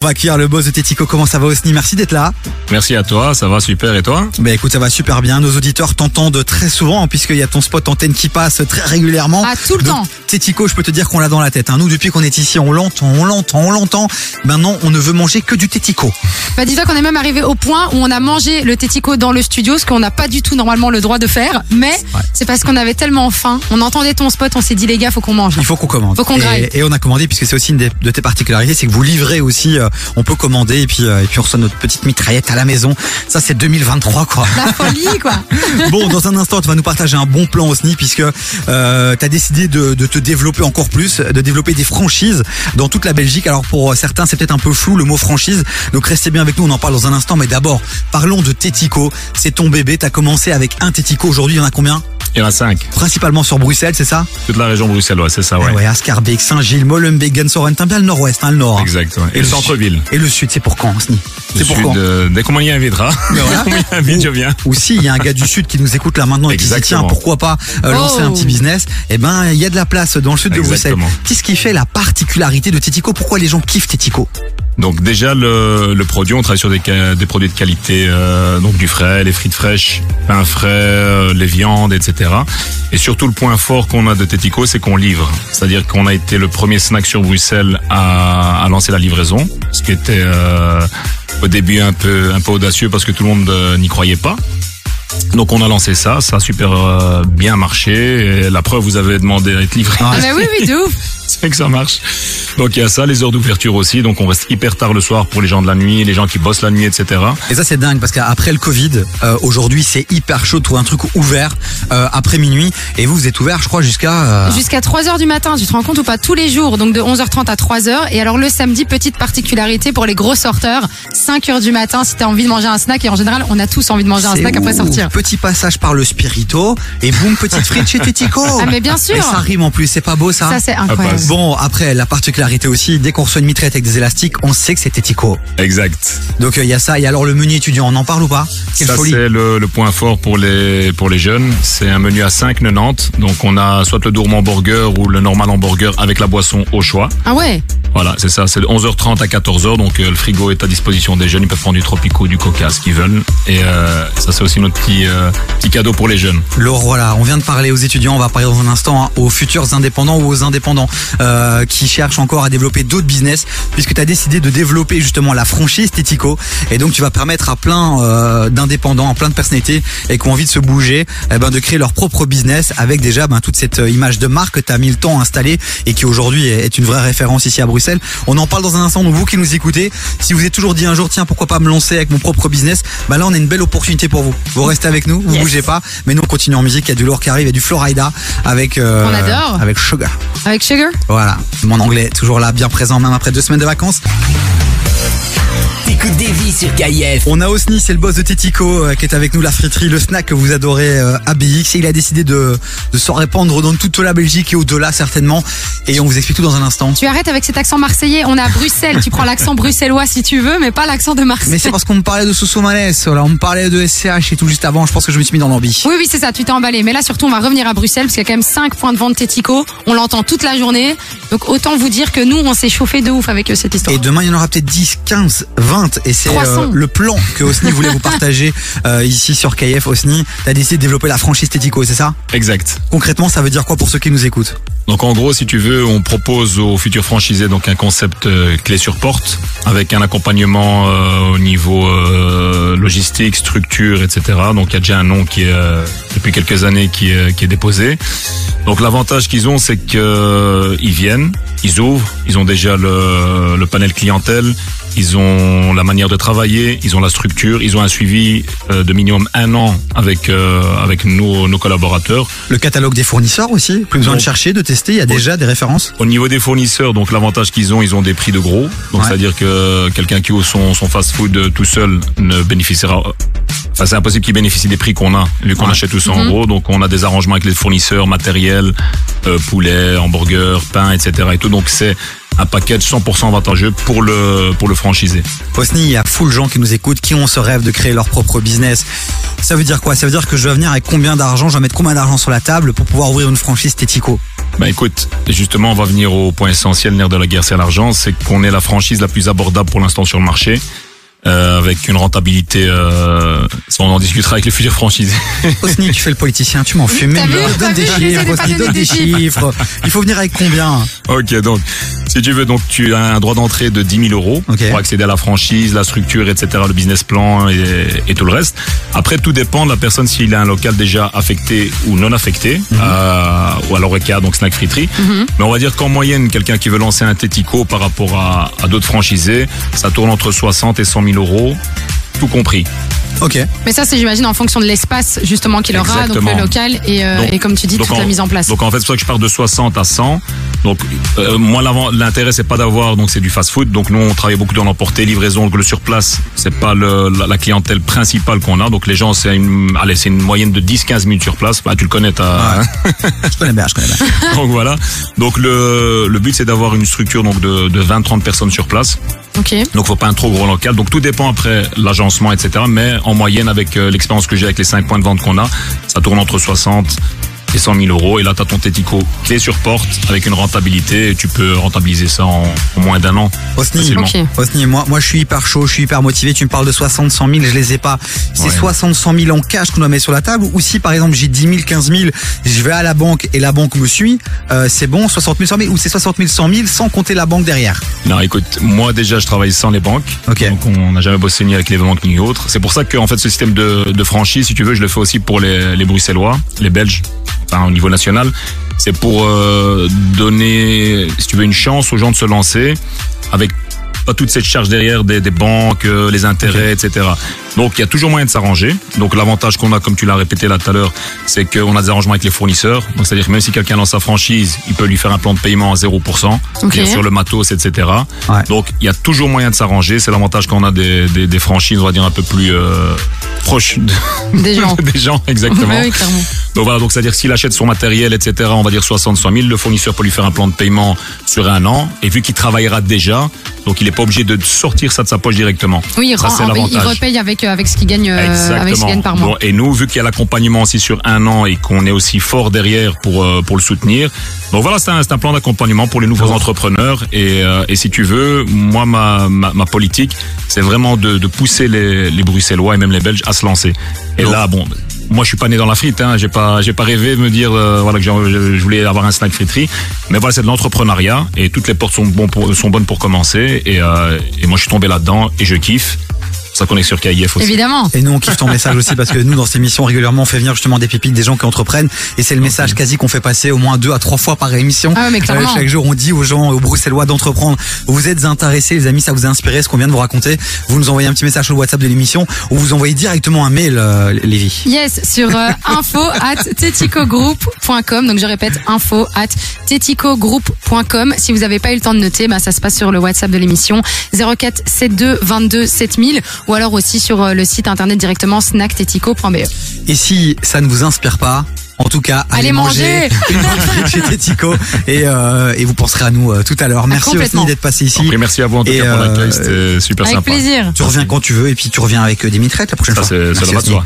On va accueillir le boss de Tético. Comment ça va Osni Merci d'être là. Merci à toi, ça va super et toi? Bah écoute, ça va super bien. Nos auditeurs t'entendent très souvent hein, puisqu'il y a ton spot antenne qui passe très régulièrement. Ah, tout le Donc, temps. Tético, je peux te dire qu'on l'a dans la tête. hein. Nous, depuis qu'on est ici, on l'entend, on l'entend, on l'entend. Maintenant, on ne veut manger que du Tético. Bah, dis-toi qu'on est même arrivé au point où on a mangé le tético dans le studio, ce qu'on n'a pas du tout normalement le droit de faire. Mais c'est parce qu'on avait tellement faim. On entendait ton spot, on s'est dit, les gars, faut qu'on mange. Il faut qu'on commande. Faut qu'on et, graille. et on a commandé puisque c'est aussi une de tes particularités, c'est que vous livrez aussi. euh, on peut commander et puis euh, et puis on reçoit notre petite mitraillette à la maison. Ça, c'est 2023 quoi. La folie, quoi. Bon, dans un instant, tu vas nous partager un bon plan Osni puisque euh, tu as décidé de, de te développer encore plus, de développer des franchises dans toute la Belgique. Alors pour certains, c'est peut-être un peu flou le mot franchise. Donc restez bien avec nous, on en parle dans un instant. Mais d'abord, parlons de Tético. C'est ton bébé. Tu as commencé avec un Tético. Aujourd'hui, il y en a combien? Il y en a cinq. Principalement sur Bruxelles, c'est ça? Toute la région bruxelloise, c'est ça, ouais. Eh ouais, Ascarbeck, Saint-Gilles, Molenbeek, Gensoren. T'aimes bien le nord-ouest, hein, le nord. Exact, ouais. Et, Et le le centre-ville. Et le sud, c'est pour quand, C'est pour sud, quand? euh, dès qu'on m'y invitera. Invite, je viens. Ou si il y a un gars du sud qui nous écoute là maintenant et qui se dit tiens pourquoi pas euh, lancer Oh. un petit business eh ben il y a de la place dans le sud de Bruxelles Exactement. qu'est-ce qui fait la particularité de Tético? Pourquoi les gens kiffent Tético? Donc déjà le, le produit, on travaille sur des, des produits de qualité, euh, donc du frais, les frites fraîches, pain frais, euh, les viandes, etc. Et surtout le point fort qu'on a de Tético, c'est qu'on livre. C'est-à-dire qu'on a été le premier snack sur Bruxelles à, à lancer la livraison, ce qui était euh, au début un peu un peu audacieux parce que tout le monde euh, n'y croyait pas. Donc on a lancé ça, ça a super euh, bien marché. Et la preuve, vous avez demandé à être livré. Ah, Ah, mais oui, oui, de ouf. C'est que ça marche. Donc il y a ça, les heures d'ouverture aussi. Donc on reste hyper tard le soir pour les gens de la nuit, les gens qui bossent la nuit, etc. et ça c'est dingue parce qu'après le Covid euh, aujourd'hui c'est hyper chaud de trouver un truc ouvert euh, après minuit et vous vous êtes ouvert je crois jusqu'à euh, Jusqu'à 3h du matin, tu te rends compte ou pas Tous les jours, donc de 11h30 à 3h. Et alors le samedi, petite particularité pour les gros sorteurs, 5h du matin si t'as envie de manger un snack. Et en général, on a tous envie de manger un snack après sortir. petit passage par le Spirito et boum petite frite chez Tético Ah mais bien sûr et ça rime en plus c'est pas beau ça, Ça c'est incroyable. Bon, après, la particularité aussi, dès qu'on reçoit une mitraillette avec des élastiques, on sait que c'est Tético. Exact. Donc il y a ça. Et alors le menu étudiant, on en parle ou pas? Quelle ça folie. c'est le, le point fort pour les pour les jeunes. C'est un menu à 5,90. Donc on a soit le gourmand burger ou le normal hamburger avec la boisson au choix. Ah ouais? Voilà, c'est ça. C'est de 11h30 à 14h. Donc euh, le frigo est à disposition des jeunes. Ils peuvent prendre du tropico, du coca, ce qu'ils veulent. Et euh, ça c'est aussi notre petit euh, petit cadeau pour les jeunes. Laure, voilà, on vient de parler aux étudiants, on va parler dans un instant hein, aux futurs indépendants ou aux indépendants euh, qui cherchent encore à développer d'autres business, puisque tu as décidé de développer justement la franchise Tético, et donc tu vas permettre à plein euh, d'indépendants, à plein de personnalités et qui ont envie de se bouger, eh ben, de créer leur propre business avec déjà ben, toute cette image de marque que tu mis le temps à installer et qui aujourd'hui est une vraie référence ici à Bruxelles. On en parle dans un instant, donc vous qui nous écoutez, si vous êtes toujours dit un jour, tiens, pourquoi pas me lancer avec mon propre business, ben là on a une belle opportunité pour vous. Vous restez avec nous, vous Yes. bougez pas, mais nous on continue en musique, il y a du lourd qui arrive, il y a du Florida avec euh, On adore. avec Sugar. Avec Sugar? Voilà, mon anglais toujours là, bien présent même après deux semaines de vacances. T'écoutes des vies sur KIF. On a Osni, c'est le boss de Tético euh, qui est avec nous, la friterie, le snack que vous adorez euh, à BX et il a décidé de, de se répandre dans toute la Belgique et au-delà certainement et on vous explique tout dans un instant. Tu arrêtes avec cet accent marseillais. On est à Bruxelles. Tu prends l'accent bruxellois si tu veux, mais pas l'accent de Marseille. Mais c'est parce qu'on me parlait de Sosomanes, voilà, on me parlait de SCH et tout juste avant, je pense que je me suis mis dans l'ambi. Oui, oui, c'est ça, tu t'es emballé. Mais là, surtout, on va revenir à Bruxelles parce qu'il y a quand même 5 points de vente Tético. On l'entend toute la journée. Donc, autant vous dire que nous, on s'est chauffé de ouf avec cette histoire. Et demain, il y en aura peut-être 10, 15, 20. Et c'est 300. euh, le plan que Osni voulait vous partager euh, ici sur KF. Osni, t'as décidé de développer la franchise Tético, c'est ça? Exact. Concrètement, ça veut dire quoi pour ceux qui nous écoutent? Donc en gros, si tu veux, on propose aux futurs franchisés donc un concept euh, clé sur porte avec un accompagnement euh, au niveau euh, logistique, structure, etc. Donc il y a déjà un nom qui est euh, depuis quelques années qui est, qui est déposé. Donc l'avantage qu'ils ont, c'est que euh, ils viennent, ils ouvrent, ils ont déjà le, le panel clientèle, ils ont la manière de travailler, ils ont la structure, ils ont un suivi euh, de minimum un an avec euh, avec nos, nos collaborateurs. Le catalogue des fournisseurs aussi Plus besoin de chercher, de tester, il y a déjà des références Au niveau des fournisseurs, donc l'avantage qu'ils ont, ils ont des prix de gros. Donc Ouais. c'est-à-dire que quelqu'un qui ouvre son, son fast-food euh, tout seul ne bénéficiera. Enfin, c'est impossible qu'il bénéficie des prix qu'on a, vu qu'on Ouais. achète tout ça en gros. Donc on a des arrangements avec les fournisseurs, matériel, euh, poulet, hamburger, pain, etc. Et tout. Donc c'est un package 100% avantageux pour le pour le franchisé. Osni, il y a full gens qui nous écoutent, qui ont ce rêve de créer leur propre business. Ça veut dire quoi? Ça veut dire que je dois venir avec combien d'argent? Je dois mettre combien d'argent sur la table pour pouvoir ouvrir une franchise Tético? Bah écoute, justement, on va venir au point essentiel, nerf de la guerre, c'est l'argent. C'est qu'on est la franchise la plus abordable pour l'instant sur le marché. Euh, avec une rentabilité, euh, on en discutera avec les futurs franchisés. Osni, tu fais le politicien, tu m'en fumes. T'as Même donne des chiffres, Osni, donne des chiffres. Il faut venir avec combien? Ok, donc, si tu veux, donc tu as un droit d'entrée de 10 000 euros pour accéder à la franchise, la structure, etc., le business plan et, et tout le reste. Après, tout dépend de la personne s'il a un local déjà affecté ou non affecté, Mhm. euh, ou alors Oreca, donc snack friterie. Mais on va dire qu'en moyenne, quelqu'un qui veut lancer un Tético par rapport à, à d'autres franchisés, ça tourne entre 60 et 100 000 euros, tout compris. Ok. Mais ça, c'est j'imagine en fonction de l'espace justement qu'il aura, donc le local et, euh, Donc- et comme tu dis, toute en, la mise en place. Donc en fait, c'est pour ça que je pars de 60 à 100. Donc euh, moi, l'avant- l'intérêt c'est pas d'avoir donc c'est du fast-food. Donc nous, on travaille beaucoup dans l'emporter, livraison, donc le sur place, c'est pas le, la, la clientèle principale qu'on a. Donc les gens, c'est une, allez, c'est une moyenne de 10-15 minutes sur place. Bah, tu le connais, t'as. Ouais. Je connais bien, je connais bien. donc voilà. Donc le, le but c'est d'avoir une structure donc de, de 20-30 personnes sur place. Ok. Donc faut pas un trop gros local. Donc tout dépend après l'agencement, etc. Mais en moyenne, avec euh, l'expérience que j'ai avec les 5 points de vente qu'on a, ça tourne entre 60 et 100 000 euros. Et là, tu as ton Tético clé sur porte avec une rentabilité. Et tu peux rentabiliser ça en, en moins d'un an. Osni, Facilement. Ok. Osni, moi, moi, je suis hyper chaud, je suis hyper motivé. Tu me parles de 60, 100 000, je les ai pas. C'est Ouais. 60, 100 000 en cash qu'on doit mettre sur la table. Ou si, par exemple, j'ai 10 000, 15 000, je vais à la banque et la banque me suit, euh, c'est bon, 60 000, 100 000. Ou c'est 60 000, 100 000 sans compter la banque derrière. Non, écoute, moi déjà, je travaille sans les banques. Donc on n'a jamais bossé ni avec les banques ni autres. C'est pour ça que en fait, ce système de, de franchise, si tu veux, je le fais aussi pour les, les Bruxellois, les Belges, au niveau national. C'est pour euh, donner, si tu veux, une chance aux gens de se lancer avec pas toute cette charge derrière des, des banques, euh, les intérêts, etc. Donc il y a toujours moyen de s'arranger. Donc l'avantage qu'on a, comme tu l'as répété là tout à l'heure, c'est qu'on a des arrangements avec les fournisseurs. Donc c'est-à-dire que même si quelqu'un lance sa franchise, il peut lui faire un plan de paiement à 0%, Ok. bien sûr le matos, etc. Ouais. Donc il y a toujours moyen de s'arranger. C'est l'avantage qu'on a des, des, des franchises, on va dire un peu plus euh, proches de- Des gens. des gens, exactement. Ouais, oui, clairement. Donc voilà, donc c'est-à-dire s'il achète son matériel, etc., on va dire 60, 100 000, le fournisseur peut lui faire un plan de paiement sur un an. Et vu qu'il travaillera déjà, donc il n'est pas obligé de sortir ça de sa poche directement. Oui, il, Ça, rend- il repaye avec, euh, avec ce qu'il gagne, euh, avec ce qu'il Exactement. gagne par mois. Bon, et nous, vu qu'il y a l'accompagnement aussi sur un an et qu'on est aussi fort derrière pour euh, pour le soutenir. Donc voilà, c'est un, c'est un plan d'accompagnement pour les nouveaux entrepreneurs. Et, euh, et si tu veux, moi, ma, ma, ma politique, c'est vraiment de, de pousser les, les Bruxellois et même les Belges à se lancer. Et Donc- là, bon. Moi, je suis pas né dans la frite. Hein. J'ai pas, j'ai pas rêvé de me dire euh, voilà que je, voulais avoir un snack friterie. Mais voilà, c'est de l'entrepreneuriat et toutes les portes sont, pour, sont bonnes pour commencer. Et, euh, et moi, je suis tombé là-dedans et je kiffe. Ça qu'on est sur KIF aussi. Évidemment. Et nous, on kiffe ton message aussi parce que nous, dans cette émission, régulièrement, on fait venir justement des pépites, des gens qui entreprennent. Et c'est le message quasi qu'on fait passer au moins deux à trois fois par émission. Ah ouais, mais clairement. chaque jour, on dit aux gens, aux Bruxellois d'entreprendre. Vous êtes intéressés, les amis, ça vous a inspiré ce qu'on vient de vous raconter. Vous nous envoyez un petit message sur le WhatsApp de l'émission ou vous envoyez directement un mail, euh, Lévi. Yes, sur euh, info at teticogroup.com. Donc je répète, info at teticogroup.com. Si vous n'avez pas eu le temps de noter, bah, ça se passe sur le WhatsApp de l'émission 04 72 22 7000 ou alors aussi sur euh, le site internet directement snacktetico.be. Et si ça ne vous inspire pas, en tout cas, allez, Allez manger. chez Tético et, euh, et vous penserez à nous euh, tout à l'heure. Merci complètement. aussi d'être passé ici. Après, merci à vous en tout Et, cas pour euh, l'accueil, c'était super Avec sympa. plaisir. Tu reviens quand tu veux et puis tu reviens avec des mitrettes la prochaine Ça, fois.